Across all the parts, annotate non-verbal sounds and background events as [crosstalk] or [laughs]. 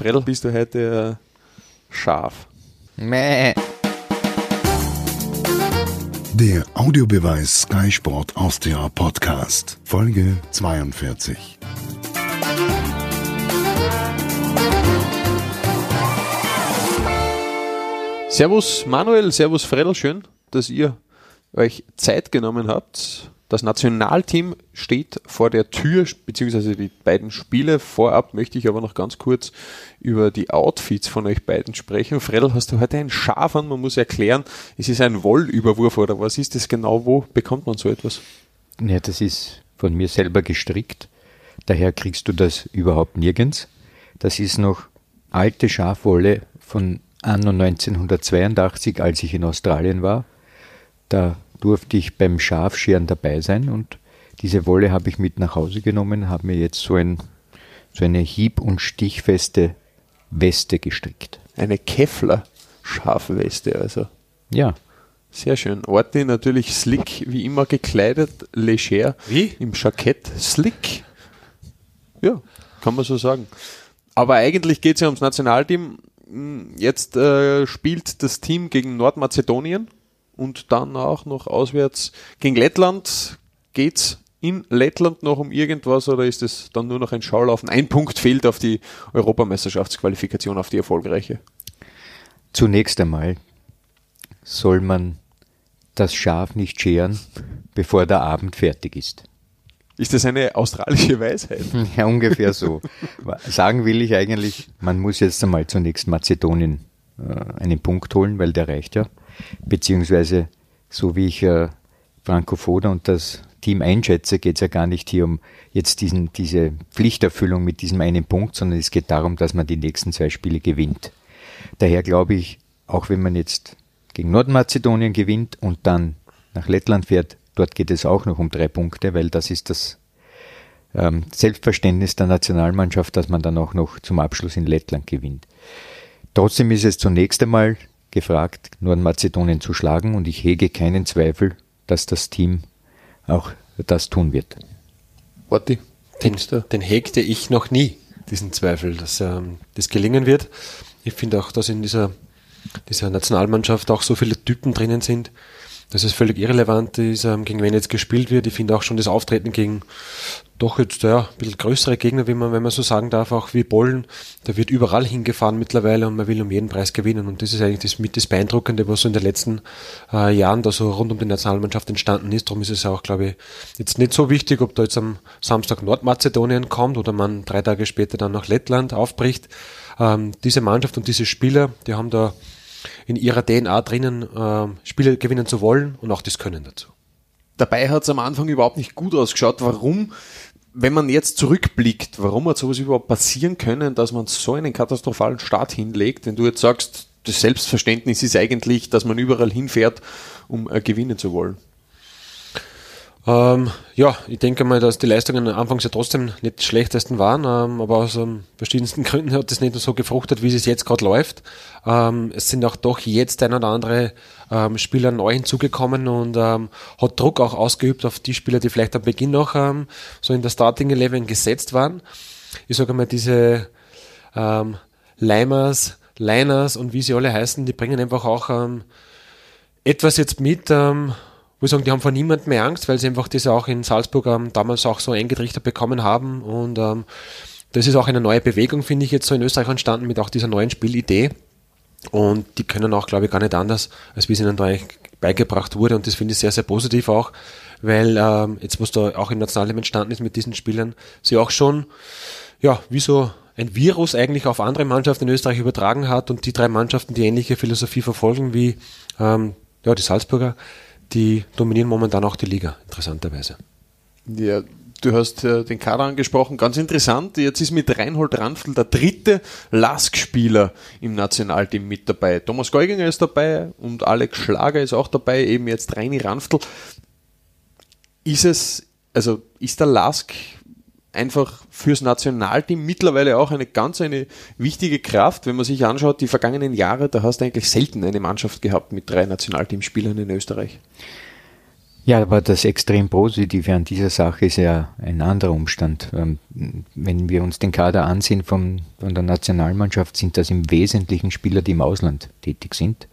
Fredel, bist du heute äh, scharf? Mäh. Der Audiobeweis Sky Sport Austria Podcast, Folge 42. Servus Manuel, Servus Fredel, schön, dass ihr euch Zeit genommen habt. Das Nationalteam steht vor der Tür, beziehungsweise die beiden Spiele. Vorab möchte ich aber noch ganz kurz über die Outfits von euch beiden sprechen. Fredel, hast du heute ein Schaf an? Man muss erklären, es ist ein Wollüberwurf oder was ist das genau? Wo bekommt man so etwas? Ja, das ist von mir selber gestrickt. Daher kriegst du das überhaupt nirgends. Das ist noch alte Schafwolle von anno 1982, als ich in Australien war. Da durfte ich beim Schafscheren dabei sein und diese Wolle habe ich mit nach Hause genommen, habe mir jetzt so, ein, so eine hieb- und stichfeste Weste gestrickt. Eine Kevlar-Schafweste, also. Ja. Sehr schön. Orti natürlich slick, wie immer gekleidet, leger. Wie? Im Jackett. Slick. Ja, kann man so sagen. Aber eigentlich geht es ja ums Nationalteam. Jetzt äh, spielt das Team gegen Nordmazedonien und dann auch noch auswärts gegen Lettland. Geht's in Lettland noch um irgendwas oder ist es dann nur noch ein Schaulaufen? Ein Punkt fehlt auf die Europameisterschaftsqualifikation, auf die erfolgreiche. Zunächst einmal soll man das Schaf nicht scheren, bevor der Abend fertig ist. Ist das eine australische Weisheit? [laughs] Ja, ungefähr so. Sagen will ich eigentlich, man muss jetzt einmal zunächst Mazedonien äh, einen Punkt holen, weil der reicht ja. Beziehungsweise, so wie ich äh, Franco Foda und das Team einschätze, geht es ja gar nicht hier um jetzt diesen, diese Pflichterfüllung mit diesem einen Punkt, sondern es geht darum, dass man die nächsten zwei Spiele gewinnt. Daher glaube ich, auch wenn man jetzt gegen Nordmazedonien gewinnt und dann nach Lettland fährt, dort geht es auch noch um drei Punkte, weil das ist das ähm, Selbstverständnis der Nationalmannschaft, dass man dann auch noch zum Abschluss in Lettland gewinnt. Trotzdem ist es zunächst einmal gefragt, Nordmazedonien zu schlagen und ich hege keinen Zweifel, dass das Team auch das tun wird. Orti, den, den hegte ich noch nie, diesen Zweifel, dass ähm, das gelingen wird. Ich finde auch, dass in dieser, dieser Nationalmannschaft auch so viele Typen drinnen sind, dass es völlig irrelevant ist, ähm, gegen wen jetzt gespielt wird. Ich finde auch schon das Auftreten gegen doch jetzt ja, ein bisschen größere Gegner, wie man, wenn man so sagen darf, auch wie Bollen, da wird überall hingefahren mittlerweile und man will um jeden Preis gewinnen. Und das ist eigentlich das mit das Beeindruckende, was so in den letzten äh, Jahren da so rund um die Nationalmannschaft entstanden ist. Darum ist es auch, glaube ich, jetzt nicht so wichtig, ob da jetzt am Samstag Nordmazedonien kommt oder man drei Tage später dann nach Lettland aufbricht. Ähm, diese Mannschaft und diese Spieler, die haben da in ihrer DNA drinnen, äh, Spiele gewinnen zu wollen und auch das Können dazu. Dabei hat es am Anfang überhaupt nicht gut ausgeschaut. Warum? Wenn man jetzt zurückblickt, warum hat sowas überhaupt passieren können, dass man so einen katastrophalen Start hinlegt, wenn du jetzt sagst, das Selbstverständnis ist eigentlich, dass man überall hinfährt, um äh, gewinnen zu wollen? Ähm, ja, ich denke mal, dass die Leistungen anfangs ja trotzdem nicht die schlechtesten waren, ähm, aber aus ähm, verschiedensten [laughs] Gründen hat das nicht so gefruchtet, wie es jetzt gerade läuft. Ähm, es sind auch doch jetzt ein oder andere ähm, Spieler neu hinzugekommen und ähm, hat Druck auch ausgeübt auf die Spieler, die vielleicht am Beginn noch so in der Starting Eleven gesetzt waren. Ich sage mal, diese ähm, Limers, Liners und wie sie alle heißen, die bringen einfach auch etwas jetzt mit, ich sagen, die haben vor niemandem mehr Angst, weil sie einfach das auch in Salzburg ähm, damals auch so eingetrichtert bekommen haben. Und ähm, das ist auch eine neue Bewegung, finde ich, jetzt so in Österreich entstanden mit auch dieser neuen Spielidee. Und die können auch, glaube ich, gar nicht anders, als wie es ihnen da beigebracht wurde. Und das finde ich sehr, sehr positiv auch, weil ähm, jetzt, was da auch im Nationalteam entstanden ist mit diesen Spielern, sie auch schon, ja, wie so ein Virus eigentlich auf andere Mannschaften in Österreich übertragen hat und die drei Mannschaften, die ähnliche Philosophie verfolgen wie ähm, ja, die Salzburger, die dominieren momentan auch die Liga, interessanterweise. Ja, du hast äh, den Kader angesprochen, ganz interessant. Jetzt ist mit Reinhold Ranftl der dritte Lask-Spieler im Nationalteam mit dabei. Thomas Geuginger ist dabei und Alex Schlager ist auch dabei, eben jetzt Reini Ranftl. Ist es, also ist der Lask einfach fürs Nationalteam mittlerweile auch eine ganz eine wichtige Kraft. Wenn man sich anschaut, die vergangenen Jahre, da hast du eigentlich selten eine Mannschaft gehabt mit drei Nationalteamspielern in Österreich. Ja, aber das extrem Positive an dieser Sache ist ja ein anderer Umstand. Ähm, wenn wir uns den Kader ansehen von, von der Nationalmannschaft, sind das im Wesentlichen Spieler, die im Ausland tätig sind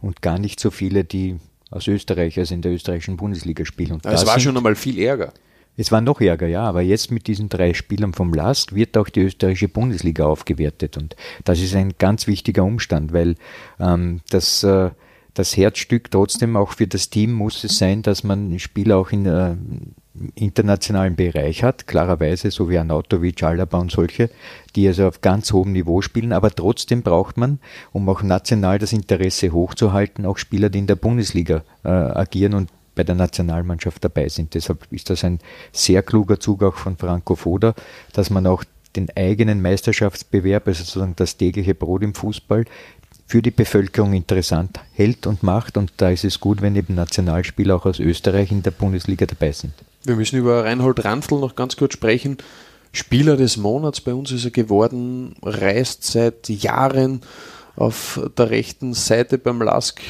und gar nicht so viele, die aus Österreich, also in der österreichischen Bundesliga spielen. Und es war schon einmal viel Ärger. Es war noch ärger, ja, aber jetzt mit diesen drei Spielern vom Last wird auch die österreichische Bundesliga aufgewertet und das ist ein ganz wichtiger Umstand, weil ähm, das äh, das Herzstück trotzdem auch für das Team muss es sein, dass man Spieler auch in äh, internationalen Bereich hat, klarerweise, so wie Anatovic, Alaba und solche, die also auf ganz hohem Niveau spielen, aber trotzdem braucht man, um auch national das Interesse hochzuhalten, auch Spieler, die in der Bundesliga äh, agieren und bei der Nationalmannschaft dabei sind. Deshalb ist das ein sehr kluger Zug auch von Franco Foda, dass man auch den eigenen Meisterschaftsbewerb, also sozusagen das tägliche Brot im Fußball, für die Bevölkerung interessant hält und macht. Und da ist es gut, wenn eben Nationalspieler auch aus Österreich in der Bundesliga dabei sind. Wir müssen über Reinhold Ranfl noch ganz kurz sprechen. Spieler des Monats bei uns ist er geworden, reist seit Jahren auf der rechten Seite beim Lask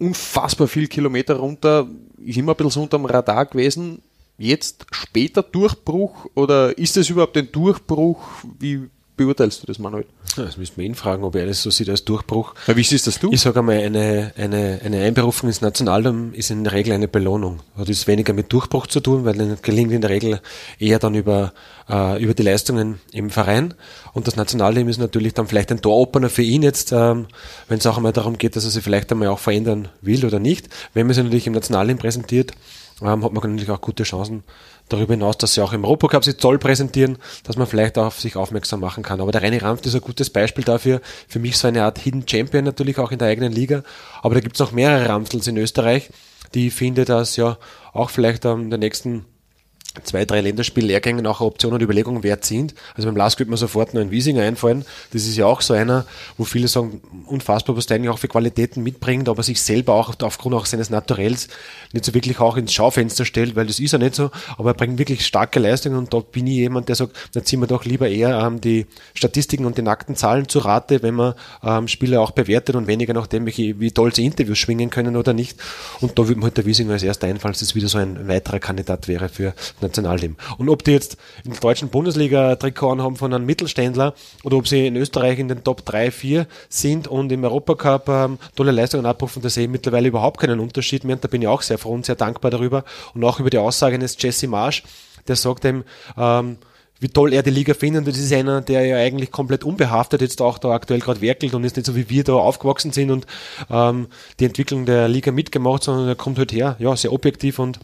unfassbar viel Kilometer runter, ist immer ein bisschen unterm Radar gewesen. Jetzt später Durchbruch oder ist es überhaupt ein Durchbruch? Wie beurteilst du das, Manuel? Ja, das müssen wir ihn fragen, ob er das so sieht als Durchbruch. Ja, wie siehst das du? Ich sage einmal, eine, eine, eine Einberufung ins Nationalteam ist in der Regel eine Belohnung. Hat ist weniger mit Durchbruch zu tun, weil dann gelingt in der Regel eher dann über, äh, über die Leistungen im Verein. Und das Nationalteam ist natürlich dann vielleicht ein Toropener für ihn jetzt, ähm, wenn es auch einmal darum geht, dass er sich vielleicht einmal auch verändern will oder nicht. Wenn man sich natürlich im Nationalteam präsentiert, ähm, hat man natürlich auch gute Chancen, darüber hinaus, dass sie auch im Europacup sich toll präsentieren, dass man vielleicht auf sich aufmerksam machen kann. Aber der René Rampf ist ein gutes Beispiel dafür. Für mich so eine Art Hidden Champion natürlich auch in der eigenen Liga. Aber da gibt es noch mehrere Ramstels in Österreich, die ich finde, dass ja auch vielleicht in der nächsten zwei, drei Länderspiellehrgängen auch Optionen und Überlegungen wert sind. Also beim Lask wird mir sofort nur ein Wiesinger einfallen. Das ist ja auch so einer, wo viele sagen, unfassbar, was der eigentlich auch für Qualitäten mitbringt, aber sich selber auch aufgrund auch seines Naturells nicht so wirklich auch ins Schaufenster stellt, weil das ist er nicht so, aber er bringt wirklich starke Leistungen und da bin ich jemand, der sagt, da ziehen wir doch lieber eher ähm, die Statistiken und die nackten Zahlen zu Rate, wenn man ähm, Spieler auch bewertet und weniger nachdem, welche, wie toll sie Interviews schwingen können oder nicht. Und da würde mir halt der Wiesinger als erster einfallen, dass das wieder so ein weiterer Kandidat wäre für Nationalteam. Und ob die jetzt in der deutschen Bundesliga Trikot haben von einem Mittelständler oder ob sie in Österreich in den Top 3, 4 sind und im Europacup ähm, tolle Leistungen abrufen, da sehe ich mittlerweile überhaupt keinen Unterschied mehr und da bin ich auch sehr froh und sehr dankbar darüber und auch über die Aussage eines Jesse Marsch, der sagt ihm, ähm, wie toll er die Liga findet. Das ist einer, der ja eigentlich komplett unbehaftet jetzt auch da aktuell gerade werkelt und ist nicht so wie wir da aufgewachsen sind und ähm, die Entwicklung der Liga mitgemacht, sondern er kommt halt her, ja, sehr objektiv und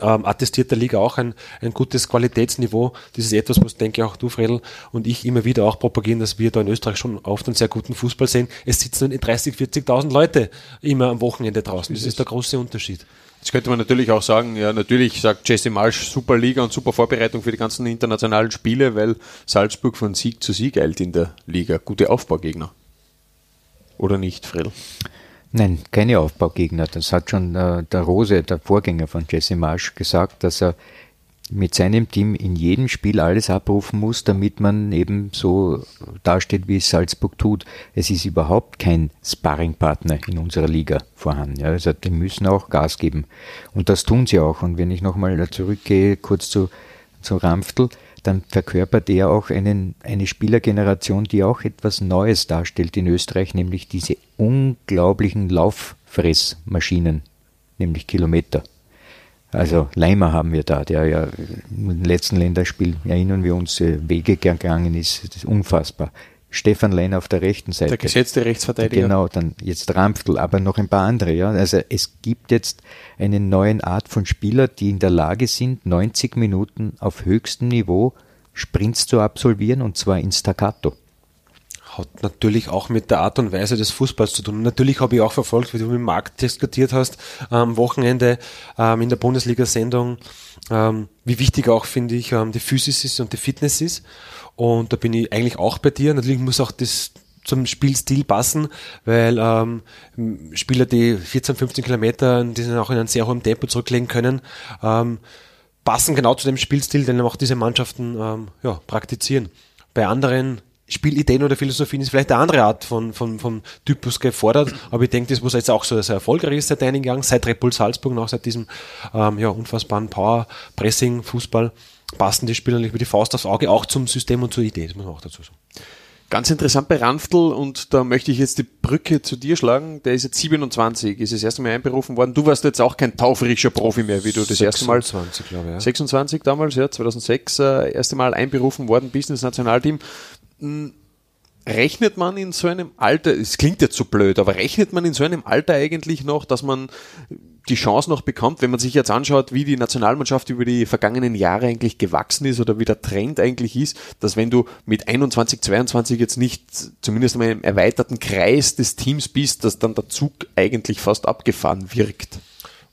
ähm, attestiert der Liga auch ein, ein gutes Qualitätsniveau. Das ist etwas, was denke ich auch du, Fredel, und ich immer wieder auch propagieren, dass wir da in Österreich schon oft einen sehr guten Fußball sehen. Es sitzen 30, 40.000 Leute immer am Wochenende draußen. Das ist der große Unterschied. Jetzt könnte man natürlich auch sagen, ja, natürlich sagt Jesse Marsch super Liga und super Vorbereitung für die ganzen internationalen Spiele, weil Salzburg von Sieg zu Sieg eilt in der Liga. Gute Aufbaugegner. Oder nicht, Fredel? Nein, keine Aufbaugegner. Das hat schon äh, der Rose, der Vorgänger von Jesse Marsch, gesagt, dass er mit seinem Team in jedem Spiel alles abrufen muss, damit man eben so dasteht, wie es Salzburg tut. Es ist überhaupt kein Sparringpartner in unserer Liga vorhanden. Ja. Also die müssen auch Gas geben. Und das tun sie auch. Und wenn ich nochmal zurückgehe, kurz zu, zu Ramftl, dann verkörpert er auch einen, eine Spielergeneration, die auch etwas Neues darstellt in Österreich, nämlich diese unglaublichen Lauffressmaschinen, nämlich Kilometer. Also Leimer haben wir da, der ja im letzten Länderspiel, erinnern wir uns, äh, Wege gegangen ist, das ist unfassbar. Stefan Lein auf der rechten Seite. Der gesetzte Rechtsverteidiger. Genau, dann jetzt Rampftl, aber noch ein paar andere. Ja. Also es gibt jetzt eine neue Art von Spieler, die in der Lage sind, 90 Minuten auf höchstem Niveau Sprints zu absolvieren und zwar in Staccato hat natürlich auch mit der Art und Weise des Fußballs zu tun. Natürlich habe ich auch verfolgt, wie du mit Markt diskutiert hast, am Wochenende ähm, in der Bundesliga-Sendung, ähm, wie wichtig auch, finde ich, ähm, die Physis ist und die Fitness ist. Und da bin ich eigentlich auch bei dir. Natürlich muss auch das zum Spielstil passen, weil ähm, Spieler, die 14, 15 Kilometer, die sind auch in einem sehr hohen Tempo zurücklegen können, ähm, passen genau zu dem Spielstil, den auch diese Mannschaften ähm, ja, praktizieren. Bei anderen Spielideen oder Philosophien ist vielleicht eine andere Art von, von, von Typus gefordert. Aber ich denke, das was jetzt auch so sehr erfolgreich ist seit einigen Jahren, seit Red Bull Salzburg, noch seit diesem ähm, ja, unfassbaren Power, Pressing, Fußball, passen die Spieler natürlich wie die Faust aufs Auge auch zum System und zur Idee, das muss man auch dazu sagen. Ganz interessant bei Ranftl und da möchte ich jetzt die Brücke zu dir schlagen. Der ist jetzt 27, ist das erste Mal einberufen worden. Du warst jetzt auch kein taufrischer Profi mehr, wie du das 26, erste Mal. 26, glaube ich. Ja. 26 damals, ja, 2006, äh, erste Mal einberufen worden, Business Nationalteam. Hm, rechnet man in so einem Alter, es klingt jetzt so blöd, aber rechnet man in so einem Alter eigentlich noch, dass man die Chance noch bekommt, wenn man sich jetzt anschaut, wie die Nationalmannschaft über die vergangenen Jahre eigentlich gewachsen ist oder wie der Trend eigentlich ist, dass wenn du mit 21, 22 jetzt nicht zumindest in einem erweiterten Kreis des Teams bist, dass dann der Zug eigentlich fast abgefahren wirkt.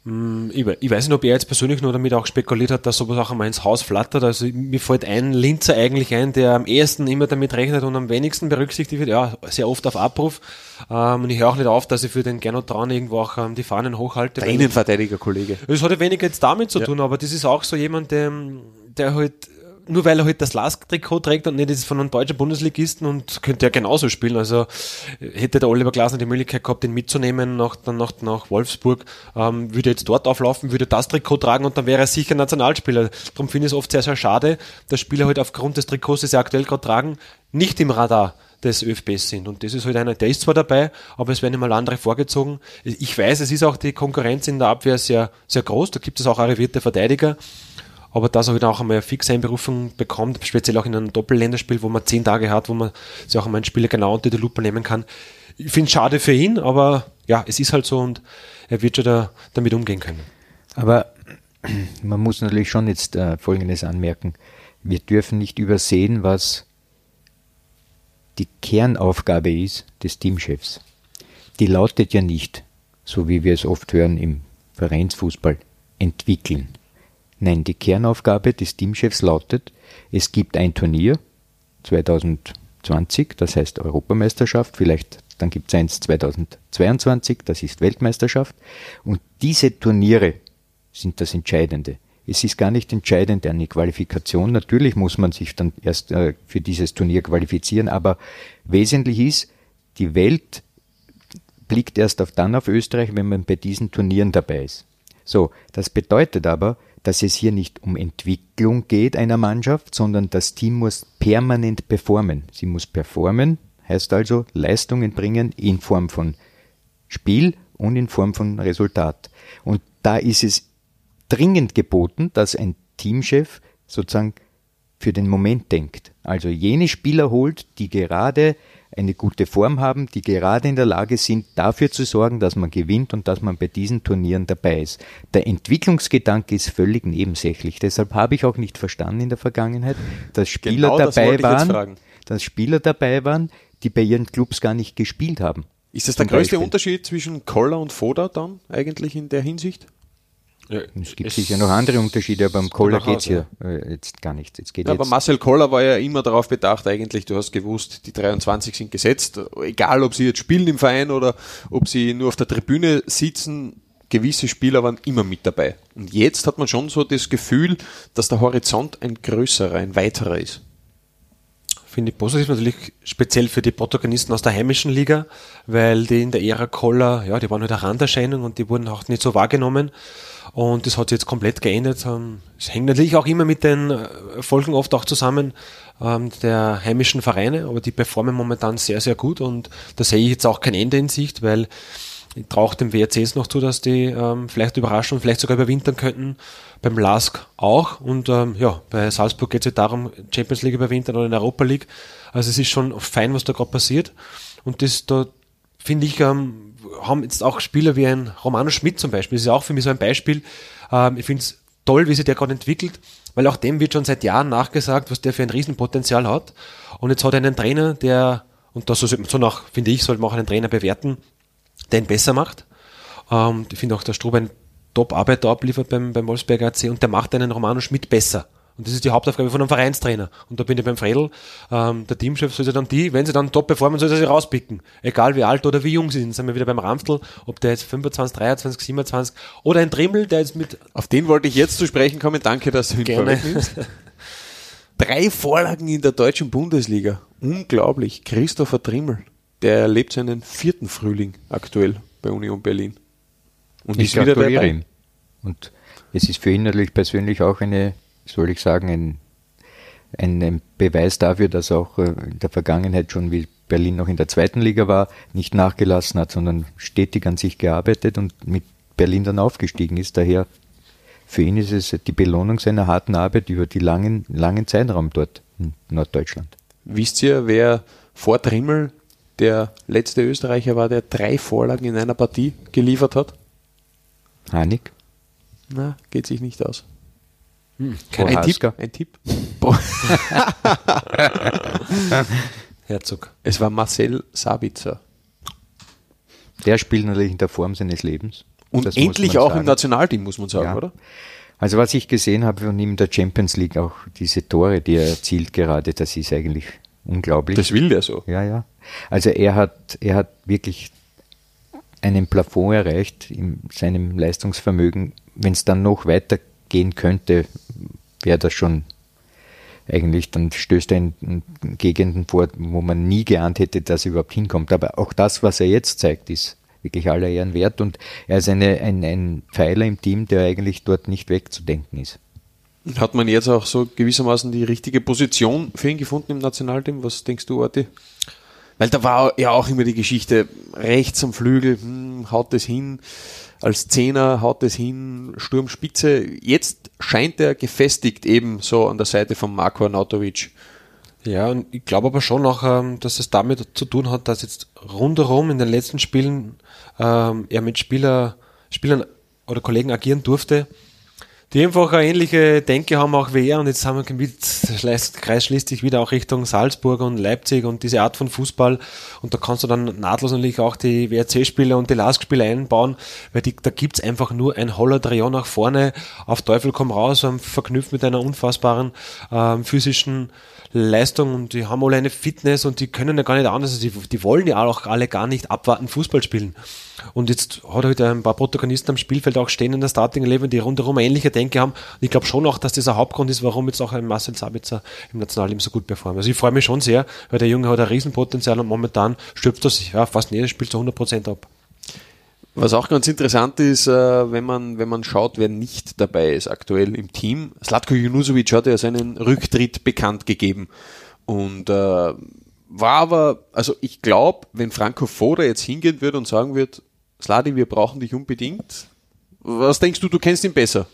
Mm, ich, weiß nicht, ob er jetzt persönlich nur damit auch spekuliert hat, dass sowas auch einmal ins Haus flattert. Also mir fällt ein Linzer eigentlich ein, der am ehesten immer damit rechnet und am wenigsten berücksichtigt wird. Ja, sehr oft auf Abruf. Ähm, und ich höre auch nicht auf, dass ich für den Gernot Traun irgendwo auch ähm, die Fahnen hochhalte. Der Innenverteidiger-Kollege. Das hat ja weniger jetzt damit zu tun, ja. aber das ist auch so jemand, der, der halt nur weil er halt das Lask-Trikot trägt und nicht das von einem deutschen Bundesligisten und könnte er genauso spielen. Also hätte der Oliver Glasner die Möglichkeit gehabt, ihn mitzunehmen nach, nach, nach Wolfsburg, ähm, würde jetzt dort auflaufen, würde das Trikot tragen und dann wäre er sicher Nationalspieler. Darum finde ich es oft sehr, sehr schade, dass Spieler halt aufgrund des Trikots, das sie aktuell gerade tragen, nicht im Radar des ÖFBs sind. Und das ist halt einer, der ist zwar dabei, aber es werden immer andere vorgezogen. Ich weiß, es ist auch die Konkurrenz in der Abwehr sehr, sehr groß. Da gibt es auch arrivierte Verteidiger aber dass er halt auch einmal eine fixe Einberufung bekommt, speziell auch in einem Doppelländerspiel, wo man zehn Tage hat, wo man sich auch einmal einen Spieler genau unter die Lupe nehmen kann. Ich finde es schade für ihn, aber ja, es ist halt so und er wird schon da, damit umgehen können. Aber man muss natürlich schon jetzt äh, Folgendes anmerken. Wir dürfen nicht übersehen, was die Kernaufgabe ist des Teamchefs. Die lautet ja nicht, so wie wir es oft hören im Vereinsfußball, entwickeln. Nein, die Kernaufgabe des Teamchefs lautet, es gibt ein Turnier 2020, das heißt Europameisterschaft, vielleicht dann gibt es eins 2022, das ist Weltmeisterschaft. Und diese Turniere sind das Entscheidende. Es ist gar nicht entscheidend eine Qualifikation. Natürlich muss man sich dann erst äh, für dieses Turnier qualifizieren, aber wesentlich ist, die Welt blickt erst auf dann auf Österreich, wenn man bei diesen Turnieren dabei ist. So, das bedeutet aber, dass es hier nicht um Entwicklung geht einer Mannschaft, sondern das Team muss permanent performen. Sie muss performen, heißt also Leistungen bringen in Form von Spiel und in Form von Resultat. Und da ist es dringend geboten, dass ein Teamchef sozusagen für den Moment denkt. Also jene Spieler holt, die gerade eine gute Form haben, die gerade in der Lage sind, dafür zu sorgen, dass man gewinnt und dass man bei diesen Turnieren dabei ist. Der Entwicklungsgedanke ist völlig nebensächlich. Deshalb habe ich auch nicht verstanden in der Vergangenheit, dass Spieler genau dabei waren, dass Spieler dabei waren, die bei ihren Clubs gar nicht gespielt haben. Ist das der größte Beispiel. Unterschied zwischen Koller und Foda dann eigentlich in der Hinsicht? Ja, es gibt es sicher noch andere Unterschiede, aber beim Koller geht es ja äh, jetzt gar nicht. Jetzt geht ja, jetzt aber Marcel Koller war ja immer darauf bedacht, eigentlich, du hast gewusst, die 23 sind gesetzt, egal ob sie jetzt spielen im Verein oder ob sie nur auf der Tribüne sitzen, gewisse Spieler waren immer mit dabei. Und jetzt hat man schon so das Gefühl, dass der Horizont ein größerer, ein weiterer ist. Finde ich positiv natürlich speziell für die Protagonisten aus der heimischen Liga, weil die in der Ära Koller, ja, die waren halt eine Randerscheinung und die wurden auch nicht so wahrgenommen. Und das hat sich jetzt komplett geändert. Ähm, es hängt natürlich auch immer mit den äh, Folgen oft auch zusammen ähm, der heimischen Vereine, aber die performen momentan sehr, sehr gut und da sehe ich jetzt auch kein Ende in Sicht, weil ich traue dem WRCs noch zu, dass die ähm, vielleicht überraschen und vielleicht sogar überwintern könnten. Beim LASK auch. Und ähm, ja, bei Salzburg geht es ja darum, Champions League überwintern oder in Europa League. Also es ist schon fein, was da gerade passiert. Und das da finde ich, ähm, haben jetzt auch Spieler wie ein Romano Schmidt zum Beispiel, das ist ja auch für mich so ein Beispiel. Ähm, ich finde es toll, wie sich der gerade entwickelt, weil auch dem wird schon seit Jahren nachgesagt, was der für ein Riesenpotenzial hat. Und jetzt hat er einen Trainer, der, und das so nach, finde ich, sollte man auch einen Trainer bewerten, der ihn besser macht. Ähm, ich finde auch, dass Strub ein Top-Arbeit abliefert beim, beim Wolfsberger AC und der macht einen Romano Schmidt besser. Und das ist die Hauptaufgabe von einem Vereinstrainer. Und da bin ich beim Fredel. Ähm, der Teamchef soll sich dann die, wenn sie dann top performen, soll er sie rauspicken. Egal wie alt oder wie jung sie sind. Sind wir wieder beim Ramftl, ob der jetzt 25, 23, 27 oder ein Trimmel, der jetzt mit. Auf den wollte ich jetzt zu sprechen kommen. Danke, dass du ihn gerne. Drei Vorlagen in der deutschen Bundesliga. Unglaublich. Christopher Trimmel, der erlebt seinen vierten Frühling aktuell bei Union Berlin. Und ich ist wieder dabei. Ihm. Und es ist für ihn natürlich persönlich auch eine, soll ich sagen, ein, ein, ein Beweis dafür, dass auch äh, in der Vergangenheit schon, wie Berlin noch in der zweiten Liga war, nicht nachgelassen hat, sondern stetig an sich gearbeitet und mit Berlin dann aufgestiegen ist. Daher für ihn ist es die Belohnung seiner harten Arbeit über die langen, langen Zeitraum dort in Norddeutschland. Wisst ihr, wer vor Trimmel der letzte Österreicher war, der drei Vorlagen in einer Partie geliefert hat? Hanik? Na, geht sich nicht aus. Hm, ein, Tipp, ein Tipp. [laughs] Herzog. Es war Marcel Sabitzer. Der spielt natürlich in der Form seines Lebens. Und das endlich auch sagen. im Nationalteam, muss man sagen, ja. oder? Also was ich gesehen habe von ihm in der Champions League, auch diese Tore, die er erzielt gerade, das ist eigentlich unglaublich. Das will der so. Ja, ja. Also er hat, er hat wirklich einen Plafond erreicht in seinem Leistungsvermögen. Wenn es dann noch weitergehen könnte, wäre das schon eigentlich, dann stößt er in, in Gegenden vor, wo man nie geahnt hätte, dass er überhaupt hinkommt. Aber auch das, was er jetzt zeigt, ist wirklich aller Ehren wert und er ist eine, ein, ein Pfeiler im Team, der eigentlich dort nicht wegzudenken ist. Hat man jetzt auch so gewissermaßen die richtige Position für ihn gefunden im Nationalteam? Was denkst du, Orti? Weil da war ja auch immer die Geschichte, rechts am Flügel, hm, haut es hin, als Zehner haut es hin, Sturmspitze. Jetzt scheint er gefestigt eben so an der Seite von Marko Arnautovic. Ja, und ich glaube aber schon auch, ähm, dass es damit zu tun hat, dass jetzt rundherum in den letzten Spielen ähm, er mit Spieler, Spielern oder Kollegen agieren durfte, die einfach eine ähnliche Denke haben auch wie er. Und jetzt haben wir mit, Kreis schließt sich wieder auch Richtung Salzburg und Leipzig und diese Art von Fußball. Und da kannst du dann nahtlos natürlich auch die WRC-Spieler und die LASK-Spieler einbauen, weil die, da gibt's einfach nur ein Holodrion nach vorne, auf Teufel komm raus, verknüpft mit einer unfassbaren ähm, physischen Leistung und die haben alle eine Fitness und die können ja gar nicht anders, also die, die wollen ja auch alle gar nicht abwarten Fußball spielen. Und jetzt hat er wieder ein paar Protagonisten am Spielfeld auch stehen in der Starting Eleven, die rundherum ähnliche Denke haben. Und ich glaube schon auch, dass das ein Hauptgrund ist, warum jetzt auch ein Marcel Sabitzer im Nationalteam so gut performt. Also ich freue mich schon sehr, weil der Junge hat ein Riesenpotenzial und momentan stöpft das ja fast jedes Spiel zu 100% ab. Was auch ganz interessant ist, äh, wenn man, wenn man schaut, wer nicht dabei ist aktuell im Team. Slatko Junusovic hat ja seinen Rücktritt bekannt gegeben. Und äh, war aber, also ich glaube, wenn Franco Foda jetzt hingehen würde und sagen würde, Sladi, wir brauchen dich unbedingt. Was denkst du, du kennst ihn besser?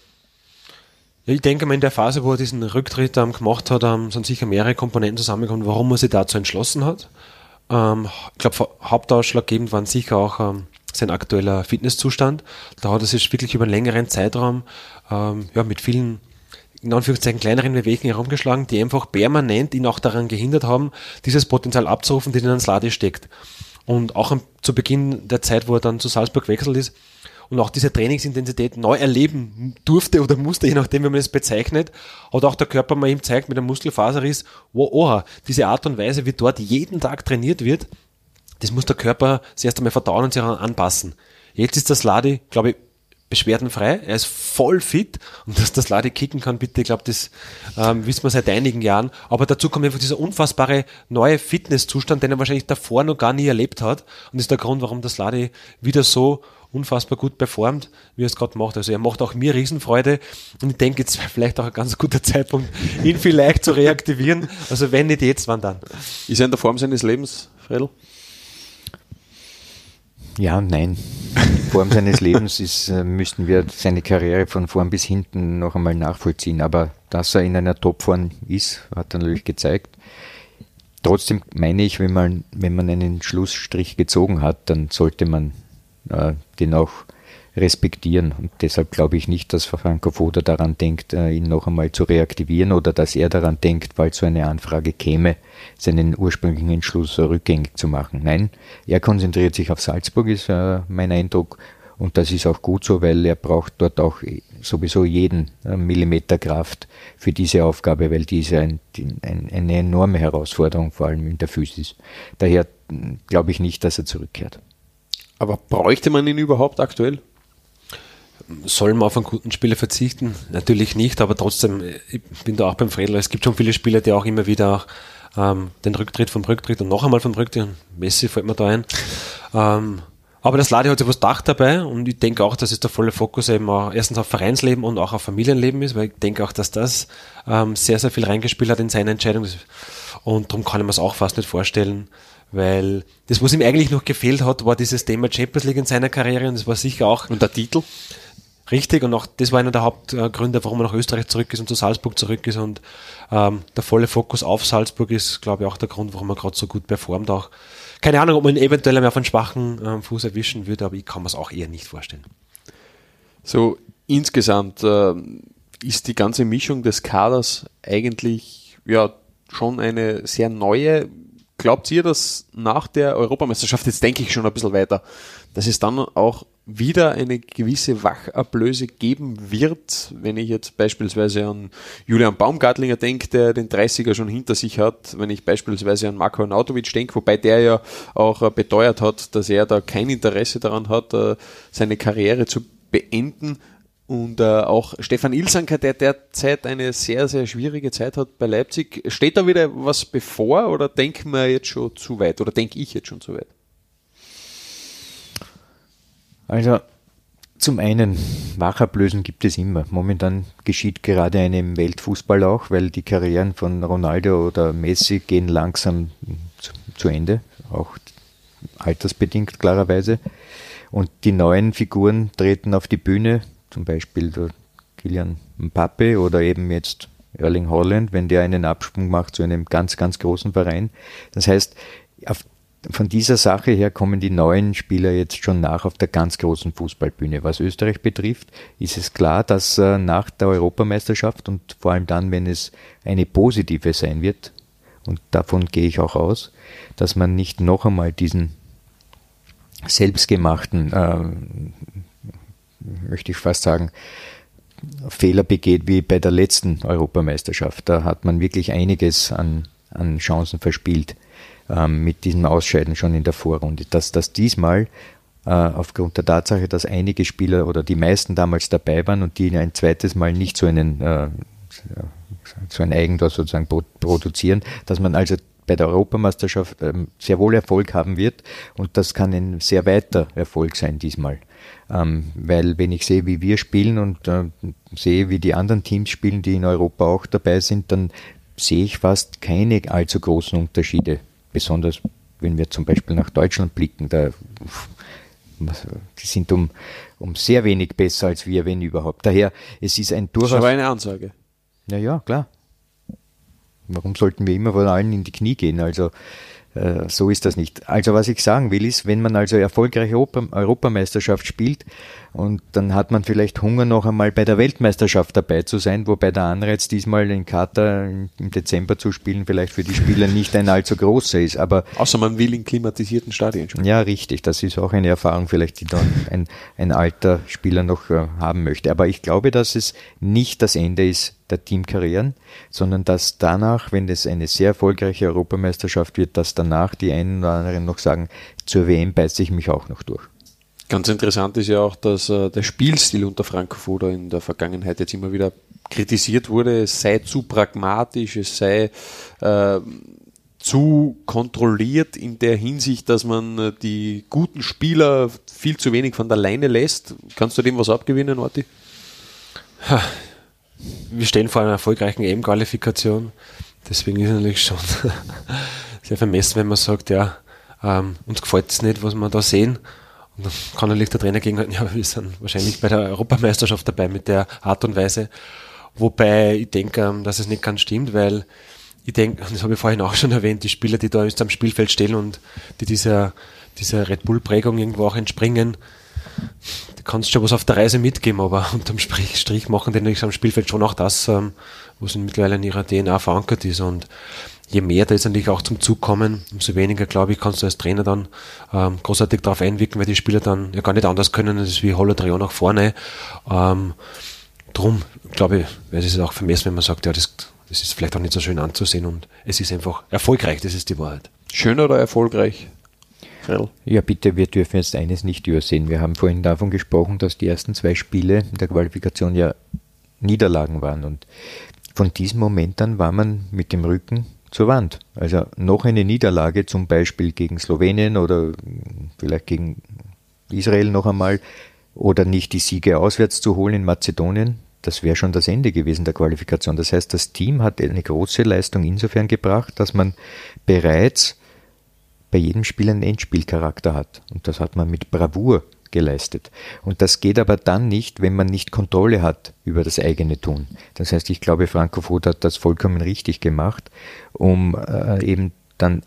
Ja, ich denke mal, in der Phase, wo er diesen Rücktritt ähm, gemacht hat, ähm, sind sicher mehrere Komponenten zusammengekommen, warum er sich dazu entschlossen hat. Ähm, ich glaube, hauptausschlaggebend waren sicher auch ähm, sein aktueller Fitnesszustand. Da hat er sich wirklich über einen längeren Zeitraum ähm, ja, mit vielen in Anführungszeichen kleineren Bewegungen herumgeschlagen, die einfach permanent ihn auch daran gehindert haben, dieses Potenzial abzurufen, das in einem Slade steckt. Und auch zu Beginn der Zeit, wo er dann zu Salzburg gewechselt ist und auch diese Trainingsintensität neu erleben durfte oder musste, je nachdem, wie man es bezeichnet, hat auch der Körper mal ihm zeigt mit einem Muskelfaserriss, wow, oha, diese Art und Weise, wie dort jeden Tag trainiert wird, das muss der Körper zuerst einmal verdauen und sich anpassen. Jetzt ist das Ladi, glaube ich, beschwerdenfrei. Er ist voll fit und dass das Ladi kicken kann, bitte, ich glaube, das ähm, wissen wir seit einigen Jahren. Aber dazu kommt einfach dieser unfassbare neue Fitnesszustand, den er wahrscheinlich davor noch gar nie erlebt hat. Und ist der Grund, warum das Ladi wieder so unfassbar gut performt, wie er es gerade macht. Also er macht auch mir Riesenfreude und ich denke, jetzt wäre vielleicht auch ein ganz guter Zeitpunkt, ihn vielleicht zu reaktivieren. Also wenn nicht jetzt, wann dann? Ist er in der Form seines Lebens, Fredel? Ja, nein. In Form seines Lebens ist, äh, müssten wir seine Karriere von vorn bis hinten noch einmal nachvollziehen. Aber dass er in einer Topform ist, hat er natürlich gezeigt. Trotzdem meine ich, wenn man, wenn man einen Schlussstrich gezogen hat, dann sollte man äh, den auch respektieren. Und deshalb glaube ich nicht, dass Franco Foda daran denkt, äh, ihn noch einmal zu reaktivieren oder dass er daran denkt, weil so eine Anfrage käme, seinen ursprünglichen Entschluss rückgängig zu machen. Nein, er konzentriert sich auf Salzburg, ist äh, mein Eindruck. Und das ist auch gut so, weil er braucht dort auch sowieso jeden äh, Millimeter Kraft für diese Aufgabe, weil diese ein, ein, eine enorme Herausforderung, vor allem in der Physis. Daher glaube ich nicht, dass er zurückkehrt. Aber bräuchte man ihn überhaupt aktuell? Soll man auf einen guten Spieler verzichten? Natürlich nicht, aber trotzdem, ich bin da auch beim Fredler. Es gibt schon viele Spieler, die auch immer wieder auch, ähm, den Rücktritt vom Rücktritt und noch einmal vom Rücktritt, Messi fällt mir da ein. Ähm, aber das Ladi hat sich was gedacht dabei und ich denke auch, dass es der volle Fokus eben auch erstens auf Vereinsleben und auch auf Familienleben ist, weil ich denke auch, dass das ähm, sehr, sehr viel reingespielt hat in seine Entscheidung. Und darum kann ich mir es auch fast nicht vorstellen, weil das, was ihm eigentlich noch gefehlt hat, war dieses Thema Champions League in seiner Karriere und das war sicher auch. Und der Titel? Richtig, und auch das war einer der Hauptgründe, warum er nach Österreich zurück ist und zu Salzburg zurück ist. Und ähm, der volle Fokus auf Salzburg ist, glaube ich, auch der Grund, warum er gerade so gut performt. Auch keine Ahnung, ob man ihn eventuell mehr einen schwachen ähm, Fuß erwischen würde, aber ich kann mir es auch eher nicht vorstellen. So insgesamt äh, ist die ganze Mischung des Kaders eigentlich ja schon eine sehr neue. Glaubt ihr, dass nach der Europameisterschaft, jetzt denke ich schon ein bisschen weiter, dass es dann auch wieder eine gewisse Wachablöse geben wird, wenn ich jetzt beispielsweise an Julian Baumgartlinger denke, der den 30er schon hinter sich hat, wenn ich beispielsweise an Marko Nautovic denke, wobei der ja auch äh, beteuert hat, dass er da kein Interesse daran hat, äh, seine Karriere zu beenden. Und äh, auch Stefan Ilsanker, der derzeit eine sehr, sehr schwierige Zeit hat bei Leipzig. Steht da wieder was bevor oder denken wir jetzt schon zu weit oder denke ich jetzt schon zu weit? Also zum einen, Wachablösen gibt es immer. Momentan geschieht gerade eine im Weltfußball auch, weil die Karrieren von Ronaldo oder Messi gehen langsam zu, Ende, auch altersbedingt klarerweise. Und die neuen Figuren treten auf die Bühne, zum Beispiel der Kilian Mbappe oder eben jetzt Erling Holland, wenn der einen Absprung macht zu einem ganz, ganz großen Verein. Das heißt, auf von dieser Sache her kommen die neuen Spieler jetzt schon nach auf der ganz großen Fußballbühne. Was Österreich betrifft, ist es klar, dass äh, nach der Europameisterschaft und vor allem dann, wenn es eine positive sein wird, und davon gehe ich auch aus, dass man nicht noch einmal diesen selbstgemachten, äh, möchte ich fast sagen, Fehler begeht wie bei der letzten Europameisterschaft. Da hat man wirklich einiges an, an Chancen verspielt ähm, mit diesem Ausscheiden schon in der Vorrunde. Dass das diesmal äh, aufgrund der Tatsache, dass einige Spieler oder die meisten damals dabei waren und die ein zweites Mal nicht so einen äh, so ein Eigentor sozusagen produzieren, dass man also bei der Europameisterschaft ähm, sehr wohl Erfolg haben wird und das kann ein sehr weiter Erfolg sein diesmal. Ähm, weil wenn ich sehe, wie wir spielen und äh, sehe, wie die anderen Teams spielen, die in Europa auch dabei sind, dann sehe ich fast keine allzu großen Unterschiede besonders wenn wir zum Beispiel nach Deutschland blicken, da, die sind um, um sehr wenig besser als wir, wenn überhaupt. Daher, es ist ein durchaus. Das ist aber eine Ansage. Ja, ja, klar. Warum sollten wir immer von allen in die Knie gehen? Also, äh, so ist das nicht. Also, was ich sagen will, ist, wenn man also erfolgreich Europameisterschaft spielt, und dann hat man vielleicht Hunger, noch einmal bei der Weltmeisterschaft dabei zu sein, wobei der Anreiz, diesmal in Katar im Dezember zu spielen, vielleicht für die Spieler nicht ein allzu großer ist. Aber Außer man will in klimatisierten Stadien spielen. Ja, richtig. Das ist auch eine Erfahrung vielleicht, die dann ein, ein alter Spieler noch äh, haben möchte. Aber ich glaube, dass es nicht das Ende ist der Teamkarrieren, sondern dass danach, wenn es eine sehr erfolgreiche Europameisterschaft wird, dass danach die einen oder anderen noch sagen, zur WM beiße ich mich auch noch durch. Ganz interessant ist ja auch, dass äh, der Spielstil unter Franco Foda in der Vergangenheit jetzt immer wieder kritisiert wurde, es sei zu pragmatisch, es sei äh, zu kontrolliert in der Hinsicht, dass man äh, die guten Spieler viel zu wenig von der Leine lässt. Kannst du dem was abgewinnen, Orti? Wir stehen vor einer erfolgreichen EM-Qualifikation. Deswegen ist es natürlich schon [laughs] sehr vermessen, wenn man sagt, ja, ähm, uns gefällt es nicht, was wir da sehen. Und dann kann natürlich der Trainer gegenhalten, ja, wir sind wahrscheinlich bei der Europameisterschaft dabei mit der Art und Weise. Wobei ich denke, ähm, dass es nicht ganz stimmt, weil ich denke, das habe ich vorhin auch schon erwähnt, die Spieler, die da jetzt am Spielfeld stehen und die dieser, dieser Red Bull-Prägung irgendwo auch entspringen, die kannst schon was auf der Reise mitgeben, aber [laughs] unterm Strich, Strich machen die natürlich am Spielfeld schon auch das, ähm, was mittlerweile in ihrer DNA verankert ist. Und je mehr da jetzt natürlich auch zum Zug kommen, umso weniger, glaube ich, kannst du als Trainer dann ähm, großartig darauf einwirken, weil die Spieler dann ja gar nicht anders können, das ist wie Holodrio nach vorne. Ähm, drum, glaube ich, weil es ist auch vermessen, wenn man sagt, ja, das, das ist vielleicht auch nicht so schön anzusehen und es ist einfach erfolgreich, das ist die Wahrheit. Schön oder erfolgreich? Ja, bitte, wir dürfen jetzt eines nicht übersehen. Wir haben vorhin davon gesprochen, dass die ersten zwei Spiele der Qualifikation ja Niederlagen waren. Und von diesem Moment an war man mit dem Rücken zur Wand. Also noch eine Niederlage, zum Beispiel gegen Slowenien oder vielleicht gegen Israel noch einmal, oder nicht die Siege auswärts zu holen in Mazedonien, das wäre schon das Ende gewesen der Qualifikation. Das heißt, das Team hat eine große Leistung insofern gebracht, dass man bereits bei jedem Spiel einen Endspielcharakter hat. Und das hat man mit Bravour geleistet. Und das geht aber dann nicht, wenn man nicht Kontrolle hat über das eigene Tun. Das heißt, ich glaube, Franco Foth hat das vollkommen richtig gemacht, um äh, eben dann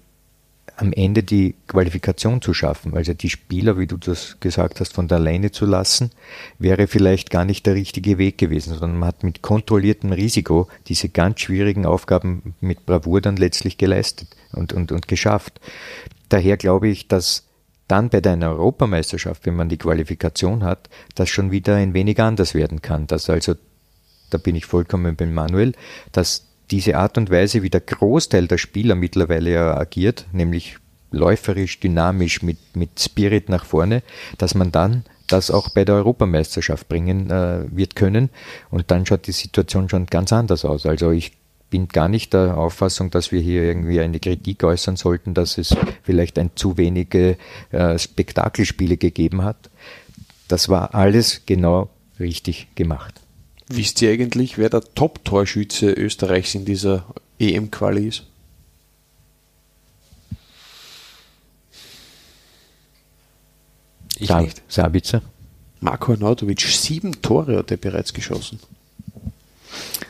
am Ende die Qualifikation zu schaffen. Also die Spieler, wie du das gesagt hast, von der Leine zu lassen, wäre vielleicht gar nicht der richtige Weg gewesen, sondern man hat mit kontrolliertem Risiko diese ganz schwierigen Aufgaben mit Bravour dann letztlich geleistet und, und, und geschafft. Daher glaube ich, dass dann bei der Europameisterschaft, wenn man die Qualifikation hat, das schon wieder ein wenig anders werden kann. Dass also, da bin ich vollkommen bei Manuel, dass diese Art und Weise, wie der Großteil der Spieler mittlerweile ja agiert, nämlich läuferisch, dynamisch, mit, mit Spirit nach vorne, dass man dann das auch bei der Europameisterschaft bringen äh, wird können. Und dann schaut die Situation schon ganz anders aus. Also ich bin gar nicht der Auffassung, dass wir hier irgendwie eine Kritik äußern sollten, dass es vielleicht ein zu wenige äh, Spektakelspiele gegeben hat. Das war alles genau richtig gemacht. Wisst ihr eigentlich, wer der Top-Torschütze Österreichs in dieser EM-Quali ist? Ich Sa nicht. Sabitzer. Marko Arnautovic, sieben Tore hat er bereits geschossen.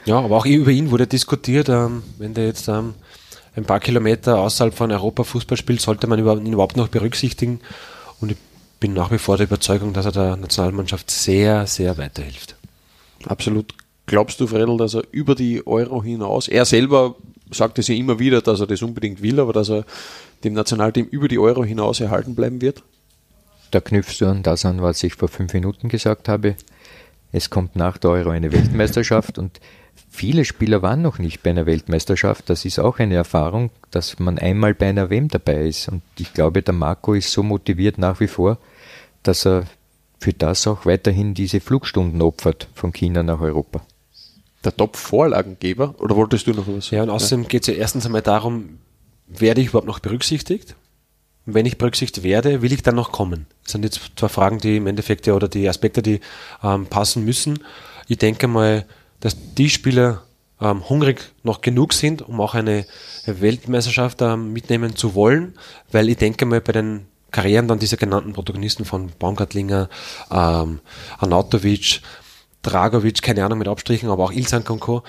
Ja, aber auch über ihn wurde diskutiert, ähm, wenn der jetzt ähm, ein paar Kilometer außerhalb von Europa Fußball spielt, sollte man ihn überhaupt noch berücksichtigen. Und ich bin nach wie vor der Überzeugung, dass er der Nationalmannschaft sehr, sehr weiterhilft. Absolut. Glaubst du, Fredel, dass er über die Euro hinaus, er selber sagt es ja immer wieder, dass er das unbedingt will, aber dass er dem Nationalteam über die Euro hinaus erhalten bleiben wird? Da knüpfst du an das an, was ich vor fünf Minuten gesagt habe. Es kommt nach der Euro eine Weltmeisterschaft und viele Spieler waren noch nicht bei einer Weltmeisterschaft. Das ist auch eine Erfahrung, dass man einmal bei einer WM dabei ist. Und ich glaube, der Marco ist so motiviert nach wie vor, dass er für das auch weiterhin diese Flugstunden opfert von China nach Europa. Der Top-Vorlagengeber? Oder wolltest du noch was? Ja, und außerdem geht es ja erstens einmal darum, werde ich überhaupt noch berücksichtigt? Wenn ich berücksichtigt werde, will ich dann noch kommen? Das sind jetzt zwei Fragen, die im Endeffekt ja oder die Aspekte, die ähm, passen müssen. Ich denke mal, dass die Spieler ähm, hungrig noch genug sind, um auch eine Weltmeisterschaft ähm, mitnehmen zu wollen, weil ich denke mal, bei den Karrieren dann dieser genannten Protagonisten von Baumgartlinger, ähm, Anatovic, Dragovic, keine Ahnung mit Abstrichen, aber auch Ilsank und Co.,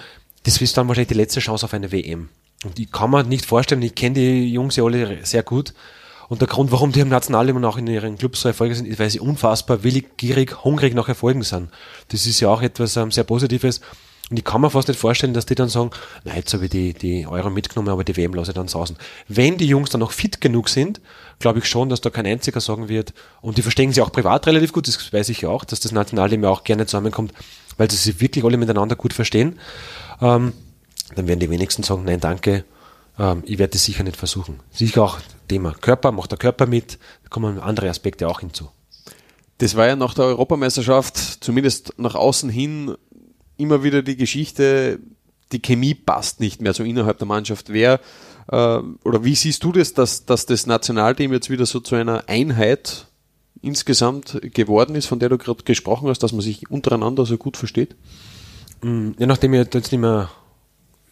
das ist dann wahrscheinlich die letzte Chance auf eine WM. Und ich kann mir nicht vorstellen, ich kenne die Jungs ja alle sehr gut. Und der Grund, warum die im Nationalteam und auch in ihren Clubs so erfolgreich sind, ist, weil sie unfassbar willig, gierig, hungrig nach Erfolgen sind. Das ist ja auch etwas ähm, sehr Positives. Und ich kann mir fast nicht vorstellen, dass die dann sagen, na, jetzt habe ich die, die Euro mitgenommen, aber die WM lasse ich dann sausen. Wenn die Jungs dann noch fit genug sind, glaube ich schon, dass da kein einziger sagen wird, und die verstehen sie auch privat relativ gut, das weiß ich ja auch, dass das Nationalteam ja auch gerne zusammenkommt, weil sie sich wirklich alle miteinander gut verstehen, ähm, dann werden die wenigsten sagen, nein, danke, ähm, ich werde das sicher nicht versuchen. Sicher auch Thema Körper, macht der Körper mit, da kommen andere Aspekte auch hinzu. Das war ja nach der Europameisterschaft, zumindest nach außen hin, immer wieder die Geschichte, die Chemie passt nicht mehr so innerhalb der Mannschaft. Wer äh, oder wie siehst du das, dass, dass das Nationalteam jetzt wieder so zu einer Einheit insgesamt geworden ist, von der du gerade gesprochen hast, dass man sich untereinander so gut versteht? Mm, ja, nachdem ich jetzt nicht mehr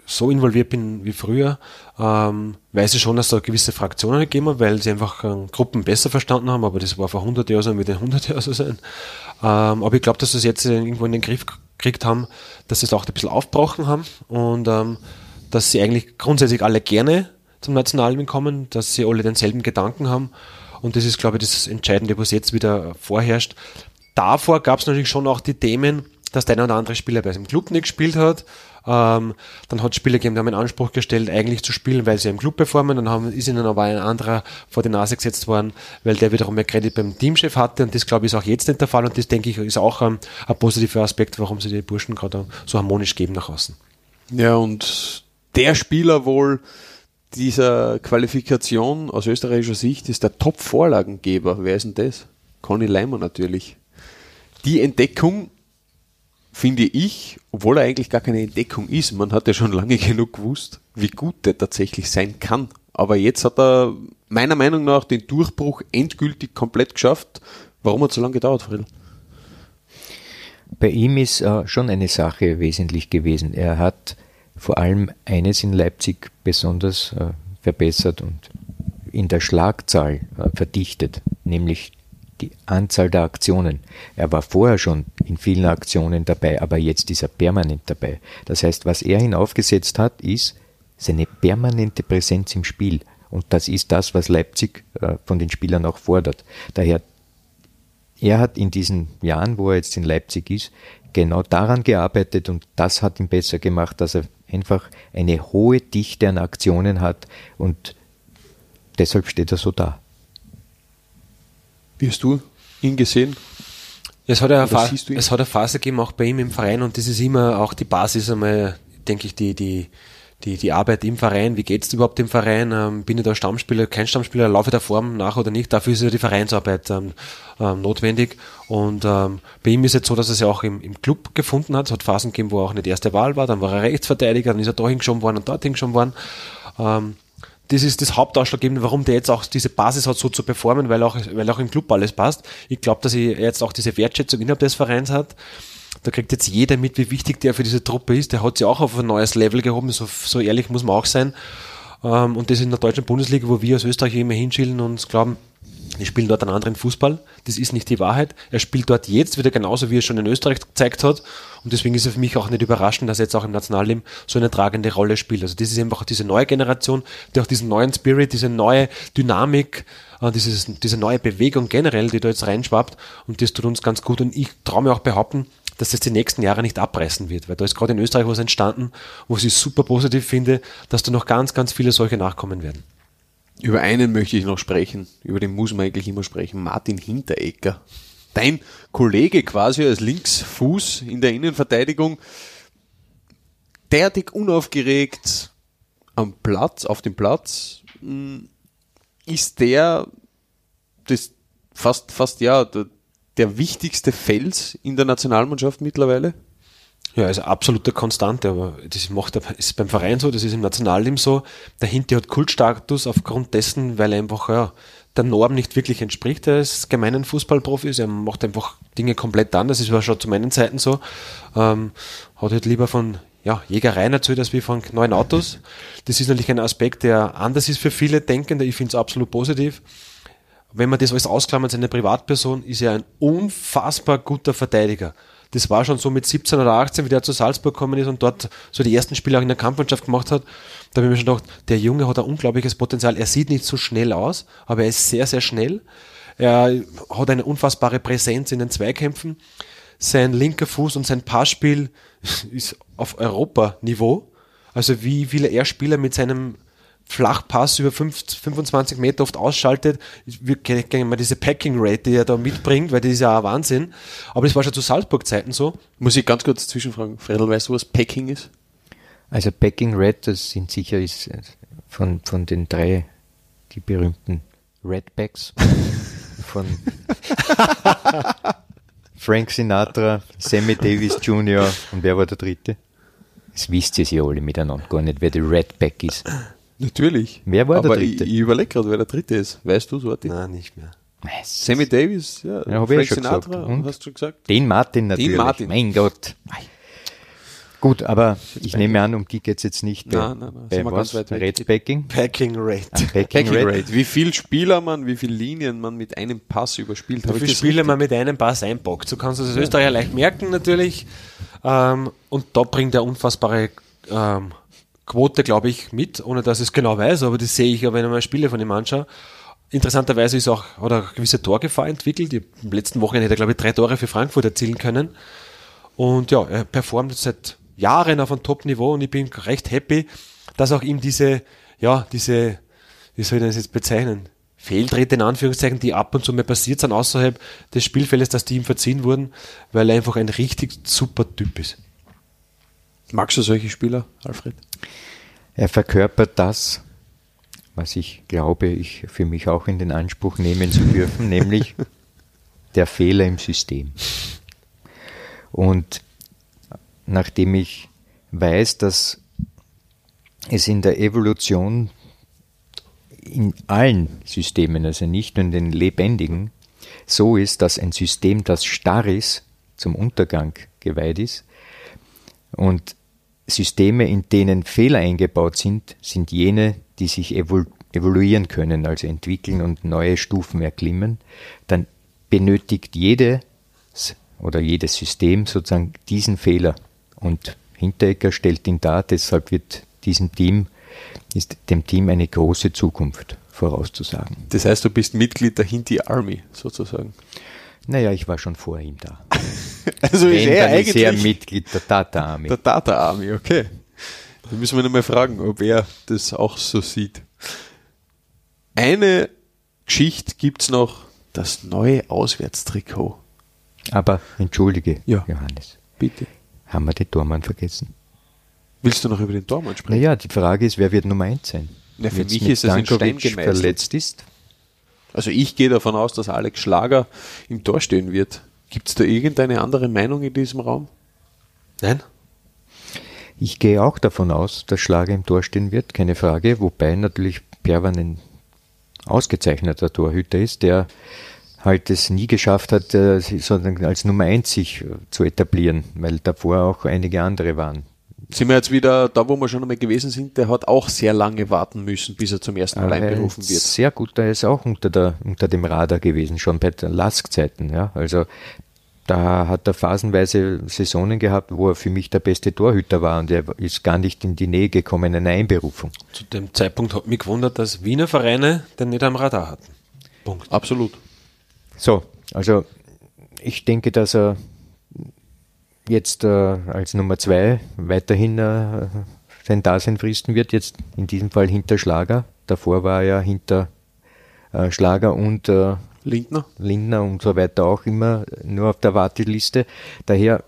so involviert bin wie früher, ähm, weiß ich schon, dass da gewisse Fraktionen gegeben hat, weil sie einfach äh, Gruppen besser verstanden haben, aber das war vor 100 Jahren so, wird in 100 Jahren so sein. Ähm, aber ich glaube, dass sie das jetzt irgendwo in den Griff gekriegt haben, dass sie es auch ein bisschen aufgebrochen haben und ähm, dass sie eigentlich grundsätzlich alle gerne zum Nationalen kommen, dass sie alle denselben Gedanken haben. Und das ist, glaube ich, das Entscheidende, was jetzt wieder vorherrscht. Davor gab es natürlich schon auch die Themen, dass der eine oder andere Spieler bei seinem Club nicht gespielt hat. Ähm, dann hat es Spieler gegeben, die haben in Anspruch gestellt, eigentlich zu spielen, weil sie im Club performen. Dann haben, ist ihnen aber ein anderer vor die Nase gesetzt worden, weil der wiederum mehr Kredit beim Teamchef hatte. Und das, glaube ich, ist auch jetzt nicht der Fall. Und das, denke ich, ist auch ähm, ein positiver Aspekt, warum sie die Burschen gerade so harmonisch geben nach außen. Ja, und der Spieler wohl, dieser Qualifikation aus österreichischer Sicht ist der Top-Vorlagengeber. Wer ist denn das? Conny Leimer natürlich. Die Entdeckung finde ich, obwohl er eigentlich gar keine Entdeckung ist, man hat ja schon lange [laughs] genug gewusst, wie gut der tatsächlich sein kann. Aber jetzt hat er meiner Meinung nach den Durchbruch endgültig komplett geschafft. Warum hat es so lange gedauert, Friedl? Bei ihm ist äh, schon eine Sache wesentlich gewesen. Er hat vor allem eines in Leipzig besonders äh, verbessert und in der Schlagzahl äh, verdichtet, nämlich die Anzahl der Aktionen. Er war vorher schon in vielen Aktionen dabei, aber jetzt ist er permanent dabei. Das heißt, was er hinaufgesetzt hat, ist seine permanente Präsenz im Spiel. Und das ist das, was Leipzig äh, von den Spielern auch fordert. Daher, er hat in diesen Jahren, wo er jetzt in Leipzig ist, genau daran gearbeitet und das hat ihn besser gemacht, dass er einfach eine hohe Dichte an Aktionen hat und deshalb steht er so da. Wie hast du ihn gesehen? Es hat, eine Phase, es hat eine Phase gegeben, auch bei ihm im Verein, und das ist immer auch die Basis einmal, denke ich, die, die, die, die Arbeit im Verein, wie geht's überhaupt im Verein, ähm, bin ich da Stammspieler, kein Stammspieler, laufe der Form nach oder nicht, dafür ist ja die Vereinsarbeit ähm, ähm, notwendig. Und ähm, bei ihm ist es jetzt so, dass er sich auch im, im Club gefunden hat, es hat Phasen gegeben, wo er auch nicht erste Wahl war, dann war er Rechtsverteidiger, dann ist er da hingeschoben worden und dort hingeschoben worden, ähm, das ist das Hauptausschlaggebende, warum der jetzt auch diese Basis hat, so zu performen, weil auch, weil auch im Club alles passt. Ich glaube, dass er jetzt auch diese Wertschätzung innerhalb des Vereins hat. Da kriegt jetzt jeder mit, wie wichtig der für diese Truppe ist. Der hat sie auch auf ein neues Level gehoben, so, so ehrlich muss man auch sein. Ähm, und das in der deutschen Bundesliga, wo wir als Österreicher immer hinschielen und glauben, die spielen dort einen anderen Fußball. Das ist nicht die Wahrheit. Er spielt dort jetzt wieder genauso, wie er schon in Österreich gezeigt hat. Und deswegen ist es für mich auch nicht überraschend, dass er jetzt auch im Nationalleben so eine tragende Rolle spielt. Also das ist einfach diese neue Generation, die auch diesen neuen Spirit, diese neue Dynamik, äh, dieses, diese neue Bewegung generell, die da jetzt reinschwappt. Und das tut uns ganz gut. Und ich traue mir auch behaupten, dass das die nächsten Jahre nicht abreißen wird, weil da ist gerade in Österreich was entstanden, wo ich super positiv finde, dass da noch ganz, ganz viele solche nachkommen werden. Über einen möchte ich noch sprechen, über den muss man eigentlich immer sprechen, Martin Hinteregger. Dein Kollege quasi als Linksfuß in der Innenverteidigung, derartig unaufgeregt am Platz, auf dem Platz, hm, ist der das fast, fast ja, der, der wichtigste Fels in der Nationalmannschaft mittlerweile? Ja, also absoluter Konstante, aber das macht ist beim Verein so, das ist im Nationalleben so. Der Hinti hat Kultstatus aufgrund dessen, weil er einfach ja, der Norm nicht wirklich entspricht. Er ist gemeinen Fußballprofi, er macht einfach Dinge komplett anders. Das war schon zu meinen Zeiten so. Ähm, hat halt lieber von ja, Jägereien erzählt als wie von neuen Autos. Das ist natürlich ein Aspekt, der anders ist für viele Denkende. Ich finde es absolut positiv. Wenn man das alles ausklammert, seine Privatperson, ist er ein unfassbar guter Verteidiger das war schon so mit 17 oder 18, wie der zu Salzburg gekommen ist und dort so die ersten Spiele auch in der Kampfmannschaft gemacht hat. Da habe ich mir schon gedacht, der Junge hat ein unglaubliches Potenzial. Er sieht nicht so schnell aus, aber er ist sehr, sehr schnell. Er hat eine unfassbare Präsenz in den Zweikämpfen. Sein linker Fuß und sein Passspiel [laughs] ist auf Europa-Niveau. Also wie viele er Spieler mit seinem Flachpass über 25 Meter oft ausschaltet. Wir kennen mal diese Packing Rate, die er da mitbringt, weil das ist ja auch Wahnsinn. Aber das war schon zu Salzburg-Zeiten so. Muss ich ganz kurz zwischenfragen. Fredel, weißt du, was Packing ist? Also Packing Red, das sind sicher ist von, von den drei die berühmten Redbacks [laughs] von Frank Sinatra, Sammy Davis Jr. und wer war der dritte? Das wisst ihr ja alle miteinander gar nicht, wer der Redback ist. Natürlich. Wer war Aber der dritte? Ich, ich überlege gerade, wer der dritte ist. Weißt du, Sorti? Nein, nicht mehr. Sammy Davis, ja. Ja, hab ich Frank schon Sinatra, gesagt. Und? hast du schon gesagt? Den Martin natürlich. Martin. Mein Gott. Gut, aber ich nehme an, um die geht es jetzt nicht bei, Nein, nein, nein, bei sind wir was? ganz weit weg. Redbacking? Packing Rate. Packing, Packing Red? Rate. Wie viel Spieler man, wie viele Linien man mit einem Pass überspielt. Wie Hab ich viele das Spiele richtig? man mit einem Pass einpackt. So kannst du das als Österreicher leicht merken natürlich. Ähm, und da bringt er unfassbare ähm, Quote, glaube ich, mit, ohne dass ich es genau weiß, aber das sehe ich ja, wenn ich mal Spiele von ihm anschaue. Interessanterweise ist auch, hat er eine gewisse Torgefahr entwickelt. Im letzten Wochenende hätte er, glaube ich, drei Tore für Frankfurt erzielen können. Und ja, er performt seit Jahren auf einem Top-Niveau und ich bin recht happy, dass auch ihm diese, ja, diese, wie soll ich das jetzt bezeichnen? Fehltritte in Anführungszeichen, die ab und zu mal passiert sind außerhalb des Spielfeldes, dass die ihm verziehen wurden, weil er einfach ein richtig super Typ ist. Magst du solche Spieler, Alfred? Er verkörpert das, was ich glaube, ich für mich auch in den Anspruch nehmen zu dürfen, [laughs] nämlich der Fehler im System. Und nachdem ich weiß, dass es in der Evolution in allen Systemen, also nicht nur in den lebendigen, so ist, dass ein System, das starr ist, zum Untergang geweiht ist. Und Systeme, in denen Fehler eingebaut sind, sind jene, die sich evolu evoluieren können, also entwickeln und neue Stufen erklimmen. Dann benötigt jedes oder jedes System sozusagen diesen Fehler. Und Hinteregger stellt ihn dar, deshalb wird diesem Team, ist dem Team eine große Zukunft vorauszusagen. Das heißt, du bist Mitglied der Hinti Army sozusagen. Naja, ich war schon vor ihm da. [laughs] also Wenn, ist er dann ist eigentlich er Mitglied der Tata Army. der Tata Army, okay. Da müssen wir nochmal fragen, ob er das auch so sieht. Eine Geschichte gibt's noch, das neue Auswärtstrikot. Aber entschuldige, Ja. Johannes, Bitte. haben wir den Tormann vergessen? Willst du noch über den Tormann sprechen? Naja, die Frage ist, wer wird Nummer eins sein? Ja, für Wenn's mich ist es in Stein verletzt ist. Also ich gehe davon aus, dass Alex Schlager im Tor stehen wird. Gibt's da irgendeine andere Meinung in diesem Raum? Nein? Ich gehe auch davon aus, dass Schlager im Tor stehen wird, keine Frage, wobei natürlich Perwan ein ausgezeichneter Torhüter ist, der halt es nie geschafft hat, äh, sich sozusagen als Nummer eins sich äh, zu etablieren, weil davor auch einige andere waren. Sind wir jetzt wieder da, wo wir schon einmal gewesen sind? Der hat auch sehr lange warten müssen, bis er zum ersten Mal er einberufen wird. Sehr gut, er ist auch unter, der, unter dem Radar gewesen, schon bei den Lask-Zeiten. Ja? Also da hat er phasenweise Saisonen gehabt, wo er für mich der beste Torhüter war und er ist gar nicht in die Nähe gekommen einer Einberufung. Zu dem Zeitpunkt hat mich gewundert, dass Wiener Vereine den nicht am Radar hatten. Punkt. Absolut. So, also ich denke, dass er jetzt äh, als Nummer zwei weiterhin äh, sein Dasein fristen wird, jetzt in diesem Fall hinter Schlager. Davor war er hinter äh, Schlager und äh, Lindner? Lindner und so weiter auch immer nur auf der Warteliste. Daher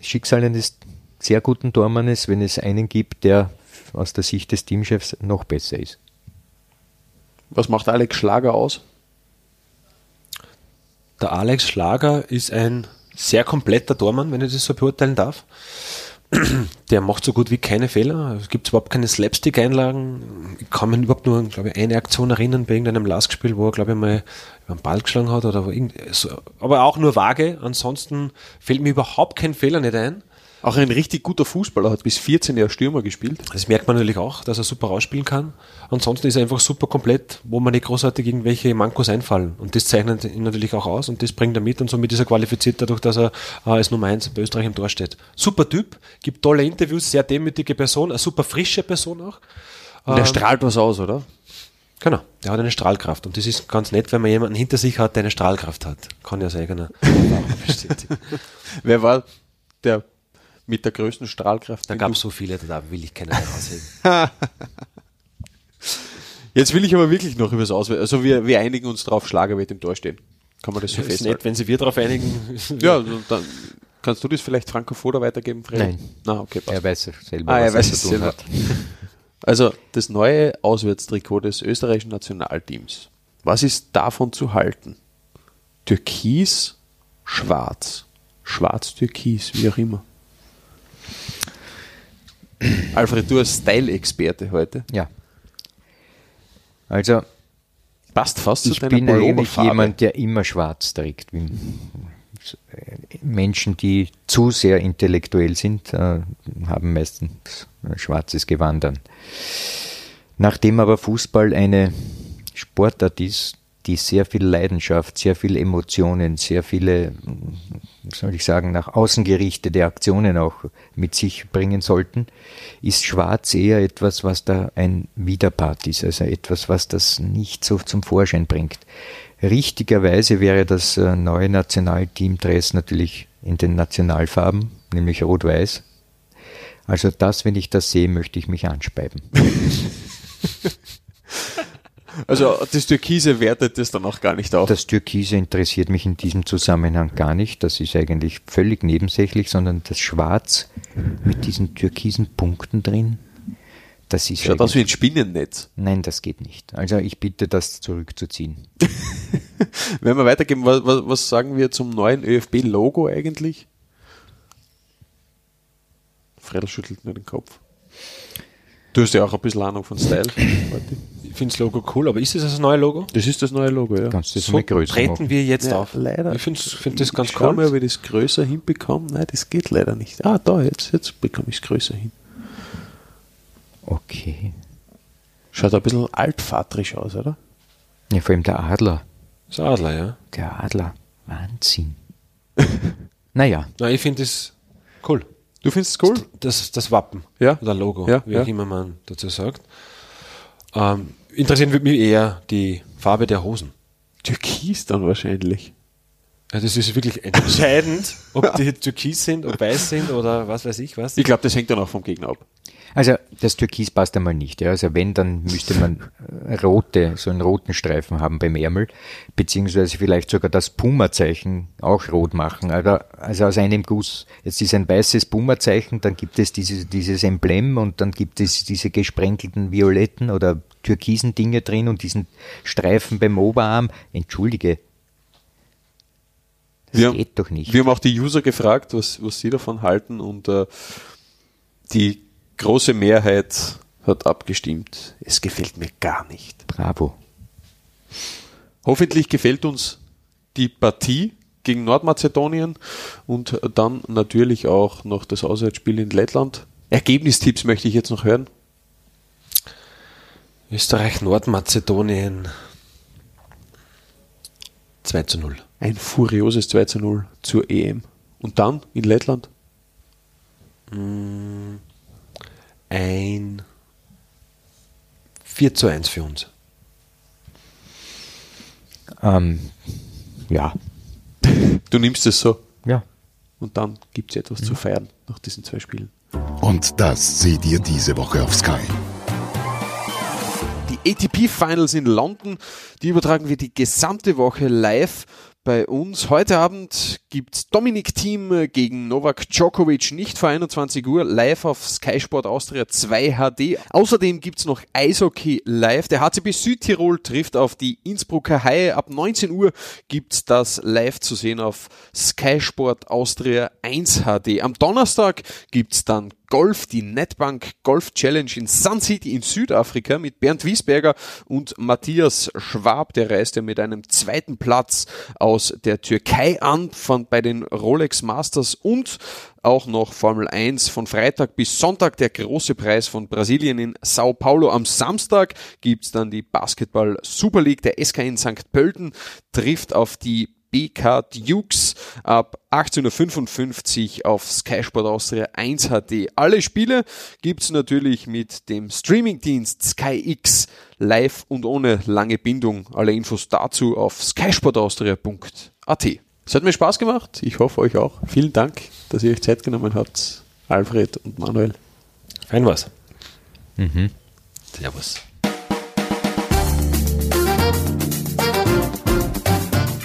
Schicksal eines sehr guten Tormannes, wenn es einen gibt, der aus der Sicht des Teamchefs noch besser ist. Was macht Alex Schlager aus? Der Alex Schlager ist ein sehr kompletter Tormann, wenn ich das so beurteilen darf. [clears throat] Der macht so gut wie keine Fehler. Es gibt überhaupt keine Slapstick-Einlagen. Ich kann mich überhaupt nur, glaube ich, eine Aktion erinnern bei irgendeinem Lastspiel, wo er, glaube ich, mal über den Ball geschlagen hat oder irgend, so, aber auch nur vage. Ansonsten fällt mir überhaupt kein Fehler nicht ein. Auch ein richtig guter Fußballer, hat bis 14 Jahre Stürmer gespielt. Das merkt man natürlich auch, dass er super rausspielen kann. Ansonsten ist er einfach super komplett, wo man nicht großartig irgendwelche Mankos einfallen. Und das zeichnet ihn natürlich auch aus und das bringt er mit und somit ist er qualifiziert dadurch, dass er äh, als Nummer 1 bei Österreich im Tor steht. Super Typ, gibt tolle Interviews, sehr demütige Person, eine super frische Person auch. Und er Ähm, strahlt was aus, oder? Genau, der hat eine Strahlkraft und das ist ganz nett, wenn man jemanden hinter sich hat, der eine Strahlkraft hat. Kann ja aus eigener Erfahrung [laughs] bestätigen. Wer war der mit der größten Strahlkraft? Da gab es so viele, da will ich keinen herausheben. [laughs] Jetzt will ich aber wirklich noch über das Auswählen. Also wir, wir einigen uns drauf, Schlager wird im Tor stehen. Kann man das so Das ist festhalten? nett, wenn sie wir darauf einigen. Ja, also dann kannst du das vielleicht Franco Foda weitergeben, Fred? Nein. Na, okay, passt. Er weiß selber, Ah, er weiß es selber. hat. Also das neue Auswärtstrikot des österreichischen Nationalteams. Was ist davon zu halten? Türkis, schwarz. Schwarz-Türkis, wie auch immer. Alfred, du als Style-Experte heute. Ja. Also, Passt fast zu ich deiner bin eigentlich jemand, der immer schwarz trägt. Menschen, die zu sehr intellektuell sind, äh, haben meistens schwarzes Gewand an. Nachdem aber Fußball eine Sportart ist, die sehr viel Leidenschaft, sehr viel Emotionen, sehr viele, soll ich sagen, nach außen gerichtete Aktionen auch mit sich bringen sollten, ist Schwarz eher etwas, was da ein Widerpart ist, also etwas, was das nicht so zum Vorschein bringt. Richtigerweise wäre das äh, neue Nationalteam-Dress natürlich in den Nationalfarben, nämlich Rot-Weiß. Also das, wenn ich das sehe, möchte ich mich anspeiben. [laughs] Also das Türkise wertet das dann auch gar nicht auf. Das Türkise interessiert mich in diesem Zusammenhang gar nicht. Das ist eigentlich völlig nebensächlich, sondern das Schwarz mit diesen türkisen Punkten drin, Das ist Schaut aus wie ein Spinnennetz. Nein, das geht nicht. Also ich bitte, das zurückzuziehen. [laughs] Wenn wir weitergehen, was, was, was sagen wir zum neuen ÖFB-Logo eigentlich? Fredel schüttelt nur den Kopf. Du hast ja auch ein bisschen Ahnung von Style. Ich finde das Logo cool, aber ist es das neue Logo? Das ist das neue Logo, ja. Kannst du das So mal größer treten machen? wir jetzt Ja, auf. leider. Ich finde find das ganz ich schau mal, cool. ob ich das größer hinbekomme. Nein, das geht leider nicht. Ah, da, jetzt, jetzt bekomme ich es größer hin. Okay. Schaut ein bisschen altvaterisch aus, oder? Ja, vor allem der Adler. Das Adler, ja. Der Adler. Wahnsinn. [laughs] naja, Nein, ich finde das cool. Du findest es cool? Das, das Wappen. Ja. Oder Logo, Ja, wie ja. auch immer man dazu sagt. Ähm, interessieren würde mich eher die Farbe der Hosen. Türkis dann wahrscheinlich. Ja, das ist wirklich entscheidend, [laughs] ob die türkis sind, ob weiß sind oder was weiß ich was. Ich glaube, das hängt dann auch vom Gegner ab. also das Türkis passt einmal nicht. Ja. Also wenn, dann müsste man äh, rote, so einen roten Streifen haben beim Ärmel, beziehungsweise vielleicht sogar das Puma-Zeichen auch rot machen. Also, also aus einem Guss. Jetzt ist ein weißes Puma-Zeichen, dann gibt es dieses, dieses Emblem und dann gibt es diese gesprenkelten violetten oder türkisen Dinge drin und diesen Streifen beim Oberarm. Entschuldige. Das Wir haben- geht doch nicht. Wir haben auch die User gefragt, was, was sie davon halten und äh, die große Mehrheit hat abgestimmt. Es gefällt mir gar nicht. Bravo. Hoffentlich gefällt uns die Partie gegen Nordmazedonien und dann natürlich auch noch das Auswärtsspiel in Lettland. Ergebnistipps möchte ich jetzt noch hören. Österreich, Nordmazedonien 2 zu 0. Ein furioses 2 zu 0 zur EM. Und dann in Lettland? Ein 4 zu 1 für uns. Ähm, ja, Du nimmst es so. ja. Und dann gibt es etwas zu feiern nach diesen zwei Spielen. Und das seht ihr diese Woche auf Sky. ATP Finals in London, die übertragen wir die gesamte Woche live bei uns. Heute Abend gibt's Dominik Thiem gegen Novak Djokovic, nicht vor 21 Uhr, live auf Sky Sport Austria 2 HD. Außerdem gibt's noch Eishockey live. Der HCB Südtirol trifft auf die Innsbrucker Haie. Ab 19 Uhr gibt's das live zu sehen auf Sky Sport Austria 1 HD. Am Donnerstag gibt's dann Golf, die Netbank Golf Challenge in Sun City in Südafrika mit Bernd Wiesberger und Matthias Schwab. Der reist ja mit einem zweiten Platz aus der Türkei an von bei den Rolex Masters und auch noch Formel 1 von Freitag bis Sonntag der große Preis von Brasilien in Sao Paulo. Am Samstag gibt's dann die Basketball Super League. Der SK in St. Pölten trifft auf die BK Dukes ab 18.55 Uhr auf Sky Sport Austria 1 HD. Alle Spiele gibt's natürlich mit dem Streamingdienst Sky X live und ohne lange Bindung. Alle Infos dazu auf skysportaustria.at. Es hat mir Spaß gemacht. Ich hoffe euch auch. Vielen Dank, dass ihr euch Zeit genommen habt. Alfred und Manuel. Fein was. Servus.